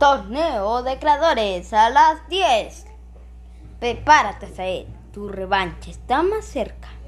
Torneo de creadores a las 10. Prepárate, Saed. Tu revancha está más cerca.